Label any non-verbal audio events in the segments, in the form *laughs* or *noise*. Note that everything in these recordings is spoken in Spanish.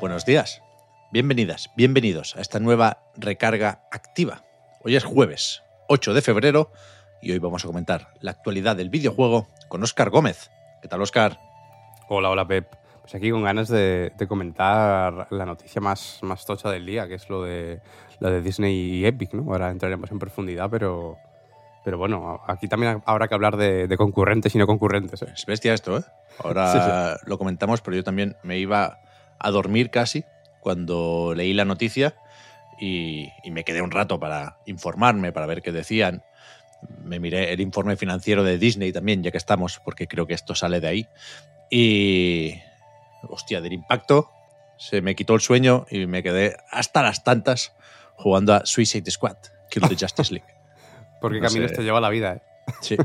Buenos días, bienvenidas, bienvenidos a esta nueva recarga activa. Hoy es jueves 8 de febrero y hoy vamos a comentar la actualidad del videojuego con Óscar Gómez. ¿Qué tal, Óscar? Hola, hola Pep. Pues aquí con ganas de, de comentar la noticia más, más tocha del día, que es lo de, la de Disney y Epic, ¿no? Ahora entraremos en profundidad, pero, pero bueno, aquí también habrá que hablar de, de concurrentes y no concurrentes. ¿eh? Es bestia esto, ¿eh? Ahora *laughs* Sí, sí. lo comentamos, pero yo también me iba a dormir casi cuando leí la noticia y, y me quedé un rato para informarme, para ver qué decían. Me miré el informe financiero de Disney también, ya que estamos, porque creo que esto sale de ahí. Y. Hostia, del impacto se me quitó el sueño y me quedé hasta las tantas jugando a Suicide Squad, Kill the Justice League. *laughs* Porque No caminos sé. te lleva la vida, ¿eh? Sí,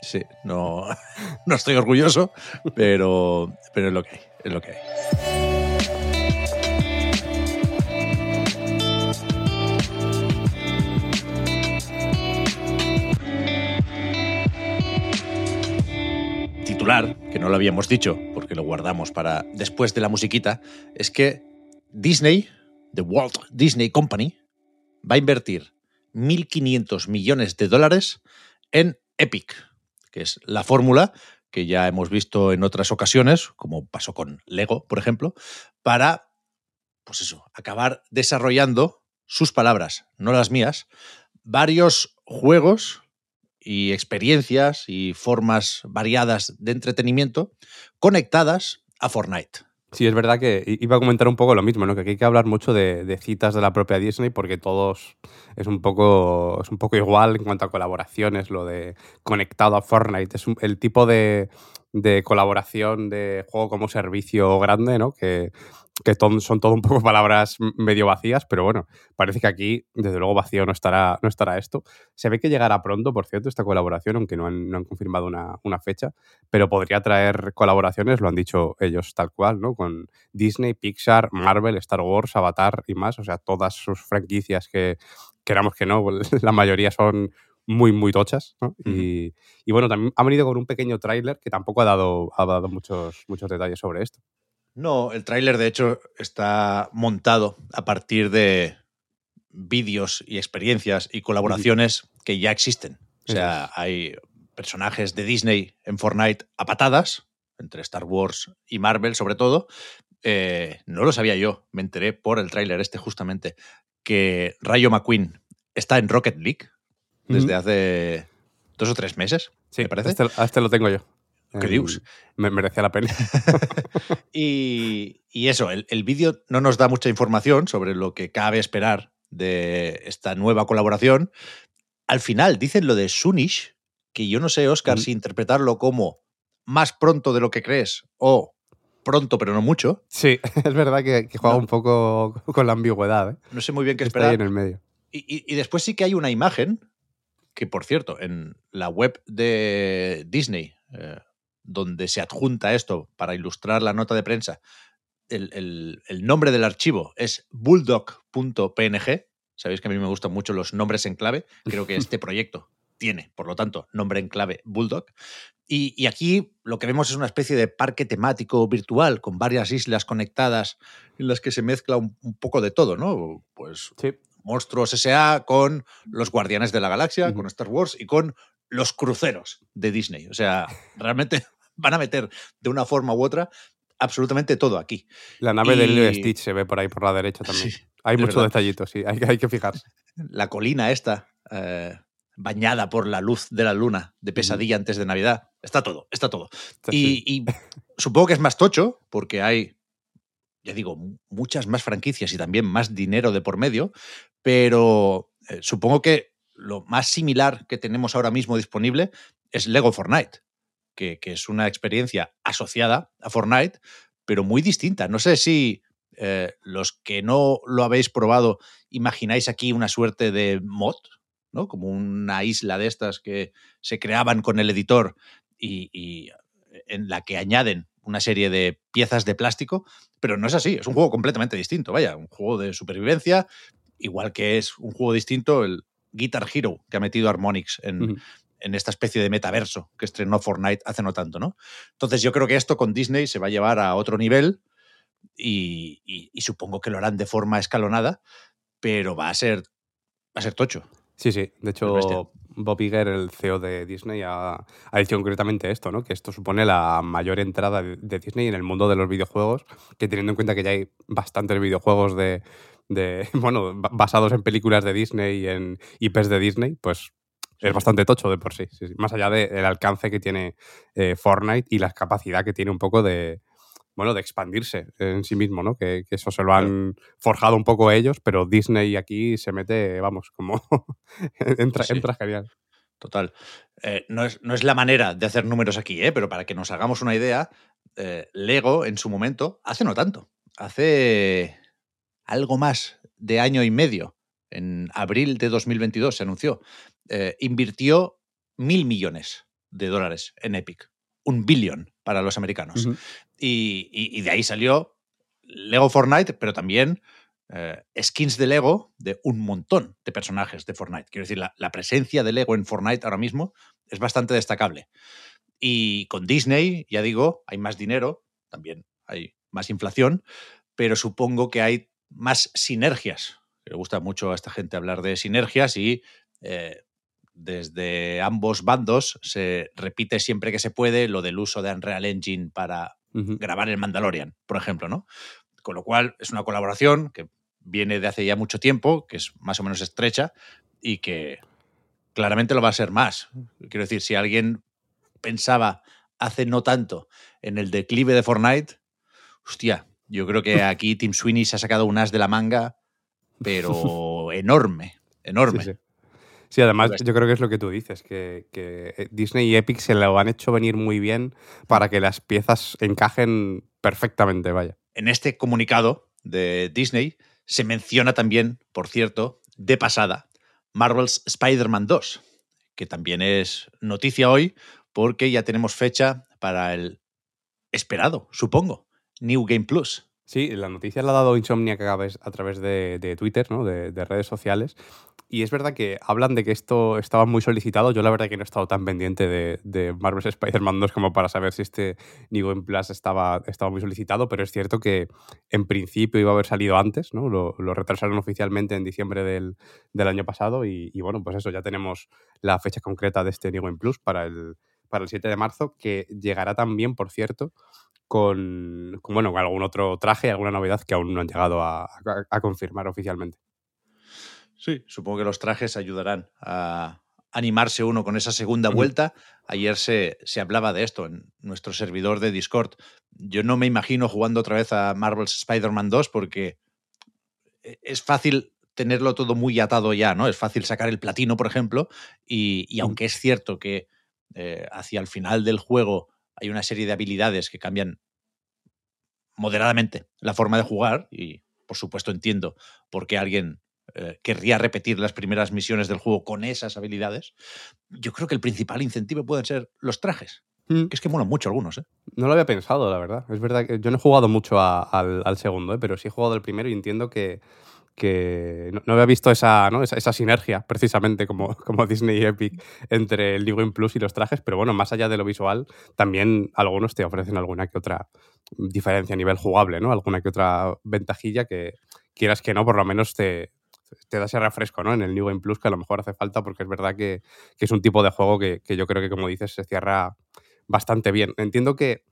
sí, no, *laughs* no estoy orgulloso, pero, pero es lo que hay, es lo que hay. Que no lo habíamos dicho porque lo guardamos para después de la musiquita, es que Disney, The Walt Disney Company, va a invertir 1.500 millones de dólares en Epic, que es la fórmula que ya hemos visto en otras ocasiones, como pasó con Lego, por ejemplo, para, pues eso, acabar desarrollando sus palabras, no las mías, varios juegos y experiencias y formas variadas de entretenimiento conectadas a Fortnite. Sí, es verdad que iba a comentar un poco lo mismo, ¿no? Que aquí hay que hablar mucho de, de citas de la propia Disney porque todos es un poco es un poco igual en cuanto a colaboraciones, lo de conectado a Fortnite. Es un- el tipo de, de colaboración de juego como servicio grande, ¿no? Que, que son todo un poco *laughs* palabras medio vacías, pero bueno, parece que aquí, desde luego, vacío no estará, no estará esto. Se ve que llegará pronto, por cierto, esta colaboración, aunque no han, no han confirmado una, una fecha, pero podría traer colaboraciones, lo han dicho ellos tal cual, ¿no? Con Disney, Pixar, Marvel, Star Wars, Avatar y más, o sea, todas sus franquicias que, queramos que no, *laughs* la mayoría son muy, muy tochas, ¿no? y, y bueno, también ha venido con un pequeño tráiler que tampoco ha dado, ha dado muchos, muchos detalles sobre esto. No, el tráiler de hecho está montado a partir de vídeos y experiencias y colaboraciones que ya existen. O sea, hay personajes de Disney en Fortnite a patadas, entre Star Wars y Marvel sobre todo. Eh, no lo sabía yo, me enteré por el tráiler este justamente, que Rayo McQueen está en Rocket League desde hace dos o tres meses, Sí, me parece. Este, este lo tengo yo. ¿Qué dius? Me merecía la pena. *laughs* Y, y eso, el, el vídeo no nos da mucha información sobre lo que cabe esperar de esta nueva colaboración. Al final dicen lo de Sunish, que yo no sé, Oscar, Mm. si interpretarlo como más pronto de lo que crees o pronto pero no mucho. Sí, *laughs* es verdad que, que juega No. un poco con la ambigüedad, ¿eh? No sé muy bien qué Está ahí esperar. en el medio. Y, y- y después sí que hay una imagen que, por cierto, en la web de Disney, eh, donde se adjunta esto para ilustrar la nota de prensa, el, el- el nombre del archivo es bulldog.png. Sabéis que a mí me gustan mucho los nombres en clave. Creo que este *laughs* proyecto tiene, por lo tanto, nombre en clave Bulldog. Y, y aquí lo que vemos es una especie de parque temático virtual con varias islas conectadas en las que se mezcla un, un poco de todo, ¿no? Pues Sí. Monstruos S.A. con los Guardianes de la Galaxia, con Star Wars y con los cruceros de Disney. O sea, realmente *laughs* van a meter de una forma u otra absolutamente todo aquí. La nave de Lilo y Y- Stitch se ve por ahí por la derecha también. Sí, hay es muchos detallitos, sí, hay, que- hay que fijarse. *laughs* La colina esta, eh, bañada por la luz de la luna de pesadilla antes de Navidad. Está todo, está todo. Sí. Y, y supongo que es más tocho porque hay, ya digo, mu- muchas más franquicias y también más dinero de por medio, pero eh, supongo que lo más similar que tenemos ahora mismo disponible es Lego Fortnite. que, que es una experiencia asociada a Fortnite, pero muy distinta. No sé si eh, los que no lo habéis probado, imagináis aquí una suerte de mod, ¿no? Como una isla de estas que se creaban con el editor y, y en la que añaden una serie de piezas de plástico, pero no es así, es un juego completamente distinto, vaya, un juego de supervivencia, igual que es un juego distinto el Guitar Hero que ha metido Harmonix en, en esta especie de metaverso que estrenó Fortnite hace no tanto, ¿no? Entonces yo creo que esto con Disney se va a llevar a otro nivel y, y- y supongo que lo harán de forma escalonada, pero va a ser, va a ser tocho. Sí, sí. De hecho, Bob Iger, el CEO de Disney, ha, ha dicho concretamente esto, ¿no? Que esto supone la mayor entrada de, de Disney en el mundo de los videojuegos, que teniendo en cuenta que ya hay bastantes videojuegos de, de *laughs* bueno, ba- basados en películas de Disney y en IPs de Disney, pues es bastante tocho de por sí. sí, sí. Más allá del alcance que tiene eh, Fortnite y la capacidad que tiene un poco de, bueno, de expandirse en sí mismo, ¿no? Que, que eso se lo Claro. han forjado un poco ellos, pero Disney aquí se mete, vamos, como *laughs* entra, Sí. entra genial. Total. Eh, no, es, no es la manera de hacer números aquí, ¿eh? pero para que nos hagamos una idea, eh, Lego en su momento, hace no tanto, hace algo más de año y medio, en abril de 2022 se anunció, eh, invirtió mil millones de dólares en Epic, un billón para los americanos. Ujú. y, y- y de ahí salió Lego Fortnite, pero también eh, skins de Lego de un montón de personajes de Fortnite. Quiero decir, la, la presencia de Lego en Fortnite ahora mismo es bastante destacable. Y con Disney, ya digo, hay más dinero, también hay más inflación, pero supongo que hay más sinergias. Le gusta mucho a esta gente hablar de sinergias y eh, desde ambos bandos se repite siempre que se puede lo del uso de Unreal Engine para grabar el Mandalorian, por ejemplo, ¿no? Con lo cual es una colaboración que viene de hace ya mucho tiempo, que es más o menos estrecha y que claramente lo va a ser más. Quiero decir, si alguien pensaba hace no tanto en el declive de Fortnite, hostia, yo creo que aquí *laughs* Tim Sweeney se ha sacado un as de la manga, pero *laughs* enorme, enorme. Sí, sí. Sí, además bestia. yo creo que es lo que tú dices, que, que Disney y Epic se lo han hecho venir muy bien para que las piezas encajen perfectamente, vaya. En este comunicado de Disney se menciona también, por cierto, de pasada, Marvel's Spider-Man 2, que también es noticia hoy porque ya tenemos fecha para el esperado, supongo, New Game Plus. Sí, la noticia la ha dado Insomniac a través, de, Twitter, ¿no? de, de redes sociales. Y es verdad que hablan de que esto estaba muy solicitado. Yo la verdad que no he estado tan pendiente de, de Marvel's Spider-Man 2 como para saber si este New Game Plus estaba, estaba muy solicitado, pero es cierto que en principio iba a haber salido antes, ¿no? Lo, retrasaron oficialmente en diciembre del, año pasado y, bueno, pues eso, ya tenemos la fecha concreta de este New Game Plus para el 7 de marzo, que llegará también, por cierto, con, con, bueno, con algún otro traje, alguna novedad que aún no han llegado a, a, a confirmar oficialmente. Sí, supongo que los trajes ayudarán a animarse uno con esa segunda vuelta. Ayer se, se, hablaba de esto en nuestro servidor de Discord. Yo no me imagino jugando otra vez a Marvel's Spider-Man 2 porque e, es fácil tenerlo todo muy atado ya, ¿no? Es fácil sacar el platino, por ejemplo, y, y aunque es cierto que eh, hacia el final del juego hay una serie de habilidades que cambian moderadamente la forma de jugar, y por supuesto entiendo por qué alguien eh, querría repetir las primeras misiones del juego con esas habilidades, yo creo que el principal incentivo pueden ser los trajes. Mm. Que es que molan mucho algunos, ¿eh? No lo había pensado, la verdad. Es verdad que yo no he jugado mucho a, al, al, segundo, ¿eh? pero sí he jugado al primero y entiendo que, que no, no, había visto esa, ¿no? esa, esa, sinergia, precisamente, como, *laughs* como Disney y Epic, entre el Game Plus y los trajes, pero bueno, más allá de lo visual, también algunos te ofrecen alguna que otra diferencia a nivel jugable, ¿no? Alguna que otra ventajilla que, quieras que no, por lo menos te, te da ese refresco, ¿no? En el New Game Plus, que a lo mejor hace falta, porque es verdad que, que es un tipo de juego que, que, yo creo que, como dices, se cierra bastante bien. Entiendo que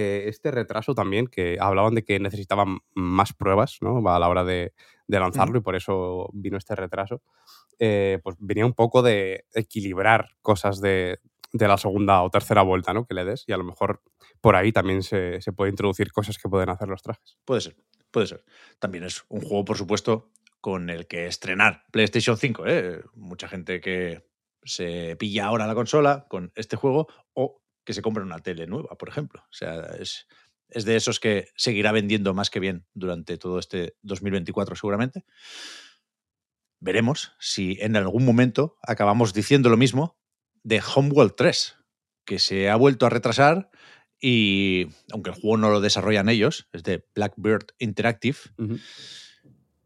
eh, este retraso también, que hablaban de que necesitaban más pruebas ¿no? a la hora de, de lanzarlo y por eso vino este retraso, eh, pues venía un poco de equilibrar cosas de, de, la segunda o tercera vuelta ¿no? que le des y a lo mejor por ahí también se, se puede introducir cosas que pueden hacer los trajes. Puede ser, puede ser. También es un juego, por supuesto, con el que estrenar PlayStation 5. ¿eh? Mucha gente que se pilla ahora la consola con este juego o que se compren una tele nueva, por ejemplo. O sea, es, es de esos que seguirá vendiendo más que bien durante todo este 2024 seguramente. Veremos si en algún momento acabamos diciendo lo mismo de Homeworld 3, que se ha vuelto a retrasar y aunque el juego no lo desarrollan ellos, es de Blackbird Interactive,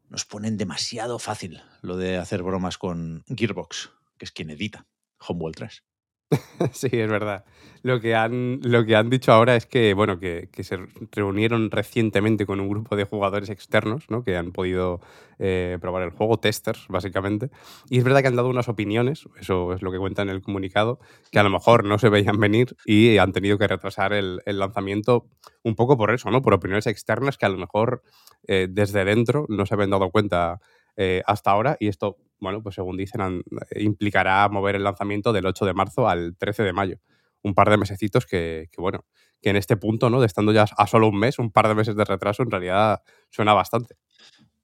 nos ponen demasiado fácil lo de hacer bromas con Gearbox, que es quien edita Homeworld 3. *laughs* sí, es verdad. Lo que, han, lo que han dicho ahora es que, bueno, que, se reunieron recientemente con un grupo de jugadores externos, ¿no? Que han podido eh, probar el juego, testers, básicamente. Y es verdad que han dado unas opiniones, eso es lo que cuenta en el comunicado, que a lo mejor no se veían venir y han tenido que retrasar el, lanzamiento un poco por eso, ¿no? Por opiniones externas que a lo mejor eh, desde dentro no se habían dado cuenta eh, hasta ahora y esto bueno, pues según dicen, implicará mover el lanzamiento del 8 de marzo al 13 de mayo. Un par de mesecitos que, bueno, que en este punto, ¿no? De estando ya a solo un mes, un par de meses de retraso, en realidad suena bastante.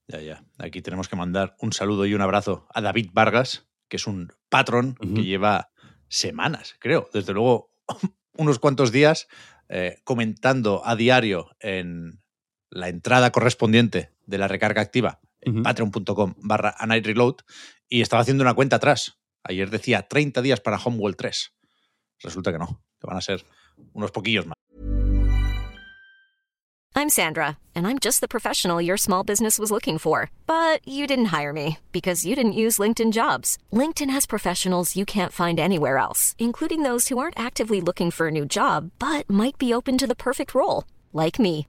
Ya, ya. Aquí tenemos que mandar un saludo y un abrazo a David Vargas, que es un patrón que lleva semanas, creo, desde luego *laughs* unos cuantos días, eh, comentando a diario en la entrada correspondiente de la recarga activa patreon.com barra reload y estaba haciendo una cuenta atrás. Ayer decía 30 días para Homeworld 3. Resulta que no, que van a ser unos poquillos más. I'm Sandra, and I'm just the professional your small business was looking for. But you didn't hire me because you didn't use LinkedIn jobs. LinkedIn has professionals you can't find anywhere else, including those who aren't actively looking for a new job, but might be open to the perfect role, like me.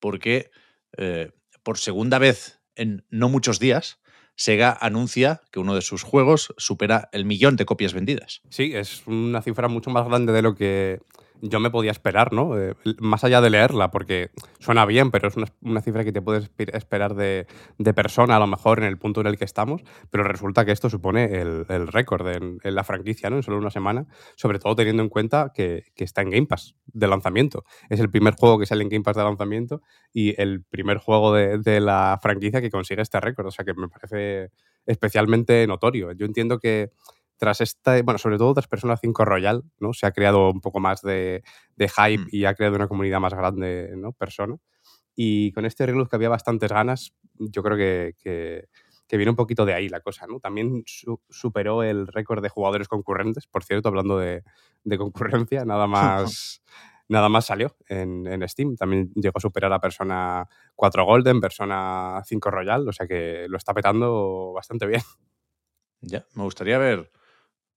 porque eh, por segunda vez en no muchos días Sega anuncia que uno de sus juegos supera el millón de copias vendidas. Sí, es una cifra mucho más grande de lo que yo me podía esperar, ¿no? Eh, más allá de leerla, porque suena bien, pero es una, cifra que te puedes esperar de, persona, a lo mejor en el punto en el que estamos, pero resulta que esto supone el, récord en, la franquicia, ¿no? En solo una semana, sobre todo teniendo en cuenta que, está en Game Pass de lanzamiento. Es el primer juego que sale en Game Pass de lanzamiento y el primer juego de, de la franquicia que consigue este récord, o sea que me parece especialmente notorio. Yo entiendo que tras esta, bueno, sobre todo tras Persona 5 Royal, ¿no? Se ha creado un poco más de, hype mm. y ha creado una comunidad más grande, ¿no? Persona. Y con este reload que había bastantes ganas, yo creo que, que, viene un poquito de ahí la cosa, ¿no? También superó el récord de jugadores concurrentes, por cierto, hablando de, concurrencia, nada *laughs* más... nada más salió en, en, Steam. También llegó a superar a Persona 4 Golden, Persona 5 Royal, o sea que lo está petando bastante bien. Ya, me gustaría ver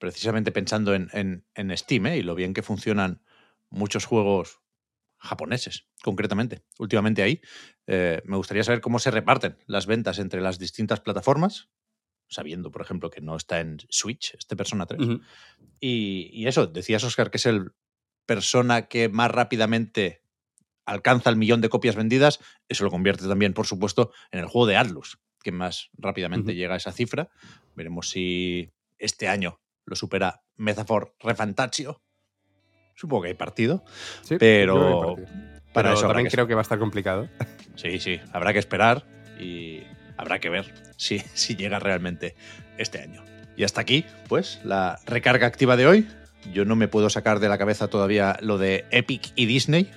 precisamente pensando en, en, Steam ¿eh? y lo bien que funcionan muchos juegos japoneses, concretamente, últimamente ahí, eh, me gustaría saber cómo se reparten las ventas entre las distintas plataformas, sabiendo, por ejemplo, que no está en Switch, este Persona 3. y, y, eso, decías, Oscar, que es el persona que más rápidamente alcanza el millón de copias vendidas, eso lo convierte también, por supuesto, en el juego de Atlus, que más rápidamente llega a esa cifra. Veremos si este año lo supera Metafor Refantaccio. Supongo que hay partido, pero, para eso también creo que va a estar complicado. *laughs* Sí, sí, habrá que esperar y habrá que ver si, si llega realmente este año. Y hasta aquí, pues, la recarga activa de hoy. Yo no me puedo sacar de la cabeza todavía lo de Epic y Disney.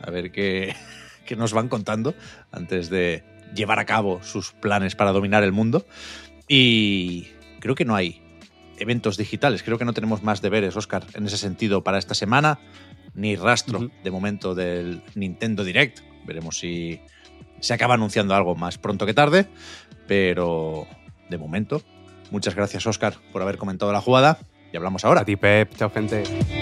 A ver qué, *laughs* qué nos van contando antes de llevar a cabo sus planes para dominar el mundo. Y creo que no hay eventos digitales. Creo que no tenemos más deberes, Oscar, en ese sentido para esta semana, ni rastro de momento del Nintendo Direct. Veremos si se acaba anunciando algo más pronto que tarde, pero de momento. Muchas gracias, Oscar, por haber comentado la jugada y hablamos ahora. A ti, Pep. Chao, gente.